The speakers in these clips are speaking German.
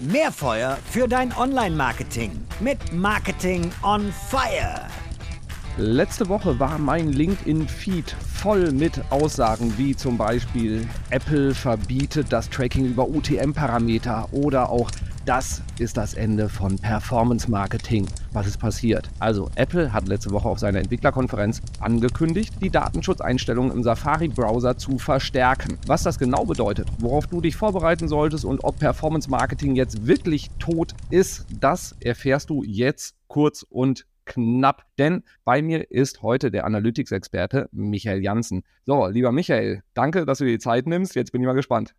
Mehr Feuer für dein Online-Marketing mit Marketing on Fire. Letzte Woche war mein LinkedIn-Feed voll mit Aussagen wie zum Beispiel Apple verbietet das Tracking über UTM-Parameter oder auch das ist das Ende von Performance Marketing. Was ist passiert? Also, Apple hat letzte Woche auf seiner Entwicklerkonferenz angekündigt, die Datenschutzeinstellungen im Safari-Browser zu verstärken. Was das genau bedeutet, worauf du dich vorbereiten solltest und ob Performance Marketing jetzt wirklich tot ist, das erfährst du jetzt kurz und knapp, denn bei mir ist heute der Analytics-Experte Michael Janssen. So, lieber Michael, danke, dass du dir die Zeit nimmst. Jetzt bin ich mal gespannt.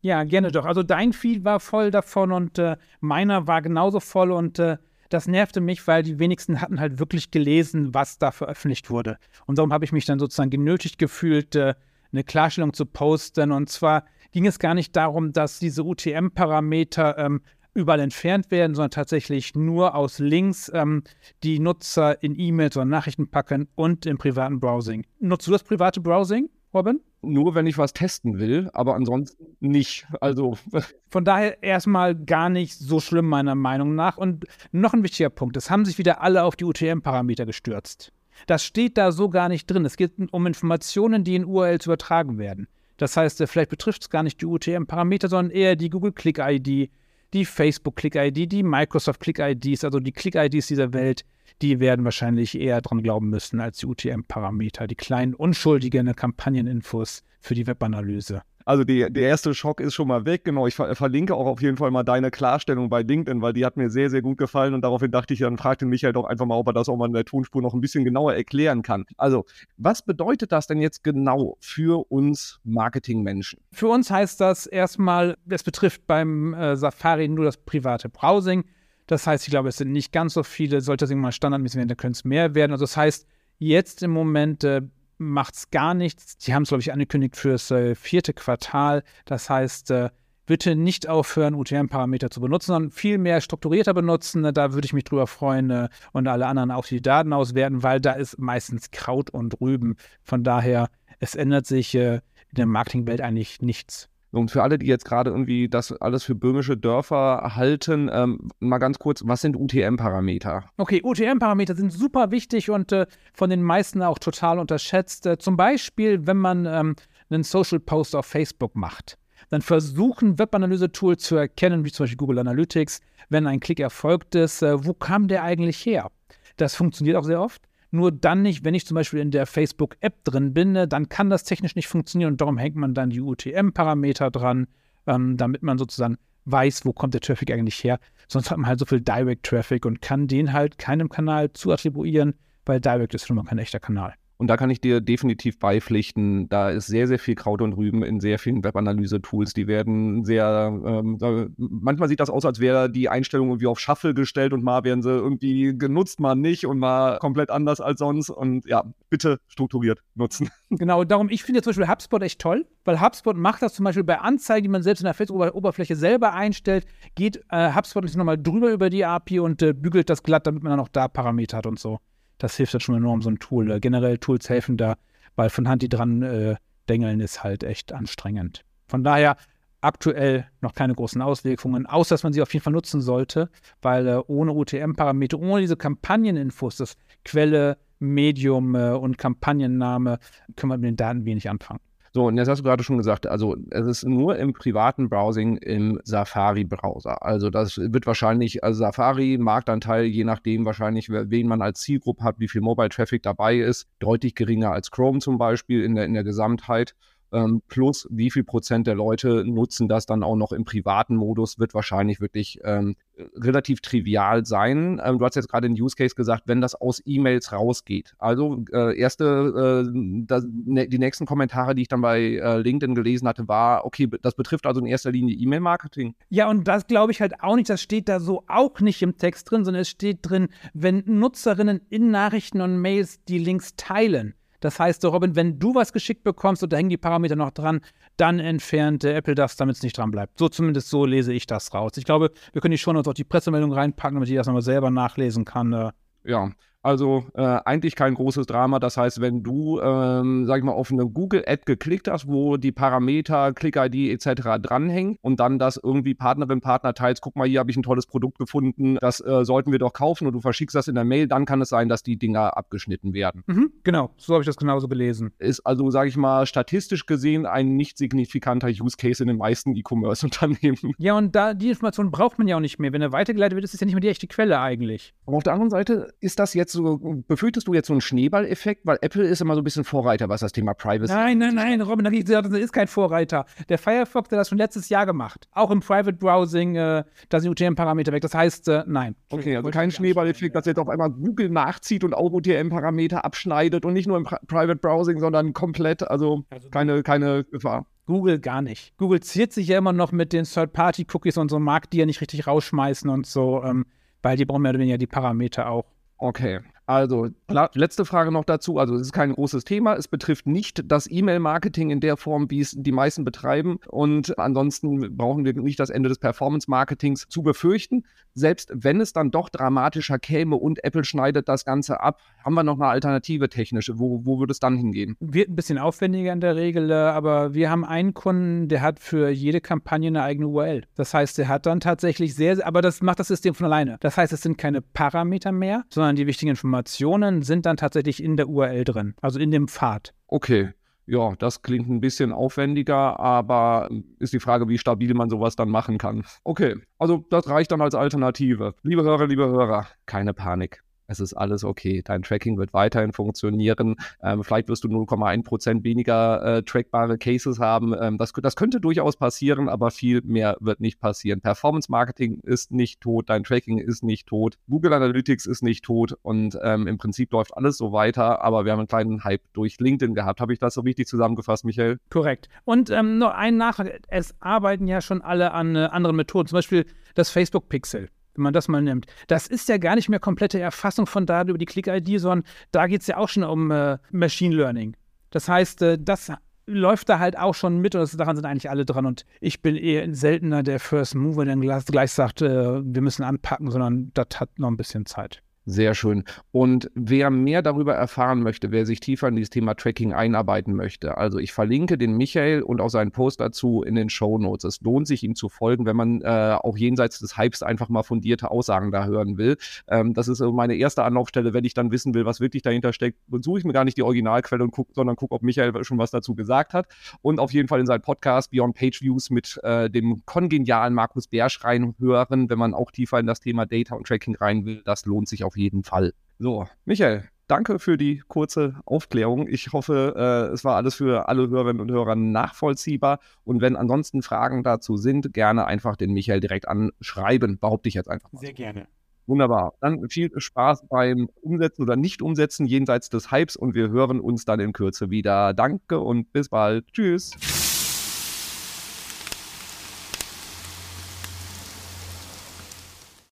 Ja, gerne doch. Also dein Feed war voll davon und äh, meiner war genauso voll und äh, das nervte mich, weil die wenigsten hatten halt wirklich gelesen, was da veröffentlicht wurde. Und darum habe ich mich dann sozusagen genötigt gefühlt, äh, eine Klarstellung zu posten. Und zwar ging es gar nicht darum, dass diese UTM-Parameter ähm, überall entfernt werden, sondern tatsächlich nur aus Links ähm, die Nutzer in E-Mails oder Nachrichten packen und im privaten Browsing. Nutzt du das private Browsing, Robin? Nur wenn ich was testen will, aber ansonsten nicht. Also. Von daher erstmal gar nicht so schlimm, meiner Meinung nach. Und noch ein wichtiger Punkt: Es haben sich wieder alle auf die UTM-Parameter gestürzt. Das steht da so gar nicht drin. Es geht um Informationen, die in URLs übertragen werden. Das heißt, vielleicht betrifft es gar nicht die UTM-Parameter, sondern eher die Google Click-ID, die Facebook Click-ID, die Microsoft Click-IDs, also die Click-IDs dieser Welt, die werden wahrscheinlich eher dran glauben müssen als die UTM-Parameter, die kleinen unschuldigen Kampagneninfos für die Webanalyse. Also die, der erste Schock ist schon mal weg. Genau, ich ver verlinke auch auf jeden Fall mal deine Klarstellung bei LinkedIn, weil die hat mir sehr, sehr gut gefallen und daraufhin dachte ich, dann fragte Michael doch einfach mal, ob er das auch mal in der Tonspur noch ein bisschen genauer erklären kann. Also, was bedeutet das denn jetzt genau für uns Marketingmenschen? Für uns heißt das erstmal, es betrifft beim äh, Safari nur das private Browsing. Das heißt, ich glaube, es sind nicht ganz so viele. Sollte das irgendwann standardmäßig werden, dann können es mehr werden. Also das heißt, jetzt im Moment äh, macht es gar nichts. Sie haben es, glaube ich, angekündigt fürs äh, vierte Quartal. Das heißt, äh, bitte nicht aufhören, UTM-Parameter zu benutzen, sondern viel mehr strukturierter benutzen. Da würde ich mich drüber freuen äh, und alle anderen auch die Daten auswerten, weil da ist meistens Kraut und Rüben. Von daher, es ändert sich äh, in der Marketingwelt eigentlich nichts. Und für alle, die jetzt gerade irgendwie das alles für böhmische Dörfer halten, ähm, mal ganz kurz, was sind UTM-Parameter? Okay, UTM-Parameter sind super wichtig und äh, von den meisten auch total unterschätzt. Äh, zum Beispiel, wenn man ähm, einen Social Post auf Facebook macht, dann versuchen Webanalyse-Tools zu erkennen, wie zum Beispiel Google Analytics, wenn ein Klick erfolgt ist, äh, wo kam der eigentlich her? Das funktioniert auch sehr oft. Nur dann nicht, wenn ich zum Beispiel in der Facebook-App drin bin, ne, dann kann das technisch nicht funktionieren und darum hängt man dann die UTM-Parameter dran, ähm, damit man sozusagen weiß, wo kommt der Traffic eigentlich her. Sonst hat man halt so viel Direct-Traffic und kann den halt keinem Kanal zuattribuieren, weil Direct ist schon mal kein echter Kanal. Und da kann ich dir definitiv beipflichten, da ist sehr, sehr viel Kraut und Rüben in sehr vielen Webanalyse-Tools. Die werden sehr, ähm, manchmal sieht das aus, als wäre die Einstellung irgendwie auf Shuffle gestellt und mal werden sie irgendwie genutzt, mal nicht und mal komplett anders als sonst. Und ja, bitte strukturiert nutzen. Genau, darum, ich finde zum Beispiel HubSpot echt toll, weil HubSpot macht das zum Beispiel bei Anzeigen, die man selbst in der Facebook-Oberfläche selber einstellt, geht äh, HubSpot nochmal drüber über die API und äh, bügelt das glatt, damit man dann auch da Parameter hat und so das hilft dann schon enorm, so ein Tool. Äh, generell Tools helfen da, weil von Hand die dran äh, dengeln ist halt echt anstrengend. Von daher aktuell noch keine großen Auswirkungen, außer dass man sie auf jeden Fall nutzen sollte, weil äh, ohne UTM-Parameter, ohne diese Kampagneninfos, das Quelle, Medium äh, und Kampagnenname, können wir mit den Daten wenig anfangen. So, und jetzt hast du gerade schon gesagt, also es ist nur im privaten Browsing im Safari-Browser. Also das wird wahrscheinlich, also Safari, Marktanteil, je nachdem wahrscheinlich, wen man als Zielgruppe hat, wie viel Mobile-Traffic dabei ist, deutlich geringer als Chrome zum Beispiel in der, in der Gesamtheit. Ähm, plus wie viel Prozent der Leute nutzen das dann auch noch im privaten Modus, wird wahrscheinlich wirklich ähm, relativ trivial sein. Ähm, du hast jetzt gerade den Use Case gesagt, wenn das aus E-Mails rausgeht. Also äh, erste, äh, das, ne, die nächsten Kommentare, die ich dann bei äh, LinkedIn gelesen hatte, war, okay, das betrifft also in erster Linie E-Mail-Marketing. Ja, und das glaube ich halt auch nicht, das steht da so auch nicht im Text drin, sondern es steht drin, wenn Nutzerinnen in Nachrichten und Mails die Links teilen das heißt, Robin, wenn du was geschickt bekommst und da hängen die Parameter noch dran, dann entfernt Apple das, damit es nicht dran bleibt. So zumindest so lese ich das raus. Ich glaube, wir können die schon uns auch die Pressemeldung reinpacken, damit ich das nochmal selber nachlesen kann. Äh. Ja, Also äh, eigentlich kein großes Drama. Das heißt, wenn du, ähm, sag ich mal, auf eine Google-Ad geklickt hast, wo die Parameter, Click-ID etc. dranhängen und dann das irgendwie Partnerin, Partner teilst, guck mal, hier habe ich ein tolles Produkt gefunden, das äh, sollten wir doch kaufen und du verschickst das in der Mail, dann kann es sein, dass die Dinger abgeschnitten werden. Mhm, genau, so habe ich das genauso gelesen. Ist also, sage ich mal, statistisch gesehen ein nicht signifikanter Use Case in den meisten E-Commerce-Unternehmen. Ja, und da die Information braucht man ja auch nicht mehr. Wenn er weitergeleitet wird, ist es ja nicht mehr die echte Quelle eigentlich. Aber auf der anderen Seite ist das jetzt so, befürchtest du jetzt so einen Schneeballeffekt, weil Apple ist immer so ein bisschen Vorreiter, was das Thema Privacy Nein, nein, nein, Robin, das ist kein Vorreiter. Der Firefox, der hat das schon letztes Jahr gemacht. Auch im Private Browsing, äh, da sind UTM-Parameter weg. Das heißt, äh, nein. Okay, also kein Schneeballeffekt, dass jetzt auf einmal Google nachzieht und auch UTM-Parameter abschneidet und nicht nur im Pri Private Browsing, sondern komplett, also, also keine, keine Gefahr. Google gar nicht. Google ziert sich ja immer noch mit den Third-Party-Cookies und so, mag die ja nicht richtig rausschmeißen und so, ähm, weil die brauchen mehr oder weniger die Parameter auch. Okay. Also, letzte Frage noch dazu. Also, es ist kein großes Thema. Es betrifft nicht das E-Mail-Marketing in der Form, wie es die meisten betreiben. Und ansonsten brauchen wir nicht das Ende des Performance-Marketings zu befürchten. Selbst wenn es dann doch dramatischer käme und Apple schneidet das Ganze ab, haben wir noch eine Alternative technische. Wo, wo würde es dann hingehen? Wird ein bisschen aufwendiger in der Regel, äh, aber wir haben einen Kunden, der hat für jede Kampagne eine eigene URL. Das heißt, der hat dann tatsächlich sehr, aber das macht das System von alleine. Das heißt, es sind keine Parameter mehr, sondern die wichtigen Informationen Informationen sind dann tatsächlich in der URL drin, also in dem Pfad. Okay. Ja, das klingt ein bisschen aufwendiger, aber ist die Frage, wie stabil man sowas dann machen kann. Okay, also das reicht dann als Alternative. Liebe Hörer, liebe Hörer, keine Panik es ist alles okay. Dein Tracking wird weiterhin funktionieren. Ähm, vielleicht wirst du 0,1% weniger äh, trackbare Cases haben. Ähm, das, das könnte durchaus passieren, aber viel mehr wird nicht passieren. Performance Marketing ist nicht tot, dein Tracking ist nicht tot, Google Analytics ist nicht tot und ähm, im Prinzip läuft alles so weiter, aber wir haben einen kleinen Hype durch LinkedIn gehabt. Habe ich das so richtig zusammengefasst, Michael? Korrekt. Und ähm, noch ein Nachtrag. Es arbeiten ja schon alle an äh, anderen Methoden, zum Beispiel das Facebook Pixel wenn man das mal nimmt. Das ist ja gar nicht mehr komplette Erfassung von Daten über die Click-ID, sondern da geht es ja auch schon um äh, Machine Learning. Das heißt, äh, das läuft da halt auch schon mit und daran sind eigentlich alle dran. Und ich bin eher seltener der First Mover, der gleich sagt, äh, wir müssen anpacken, sondern das hat noch ein bisschen Zeit. Sehr schön. Und wer mehr darüber erfahren möchte, wer sich tiefer in dieses Thema Tracking einarbeiten möchte, also ich verlinke den Michael und auch seinen Post dazu in den Show Notes. Es lohnt sich, ihm zu folgen, wenn man äh, auch jenseits des Hypes einfach mal fundierte Aussagen da hören will. Ähm, das ist so meine erste Anlaufstelle, wenn ich dann wissen will, was wirklich dahinter steckt. Suche ich mir gar nicht die Originalquelle und gucke, sondern gucke, ob Michael schon was dazu gesagt hat. Und auf jeden Fall in seinen Podcast Beyond Page Views mit äh, dem kongenialen Markus Bersch reinhören, wenn man auch tiefer in das Thema Data und Tracking rein will. Das lohnt sich auf jeden Fall. So, Michael, danke für die kurze Aufklärung. Ich hoffe, äh, es war alles für alle Hörerinnen und Hörer nachvollziehbar. Und wenn ansonsten Fragen dazu sind, gerne einfach den Michael direkt anschreiben. Behaupte ich jetzt einfach mal. Sehr gerne. Wunderbar. Dann viel Spaß beim Umsetzen oder Nicht-Umsetzen jenseits des Hypes und wir hören uns dann in Kürze wieder. Danke und bis bald. Tschüss.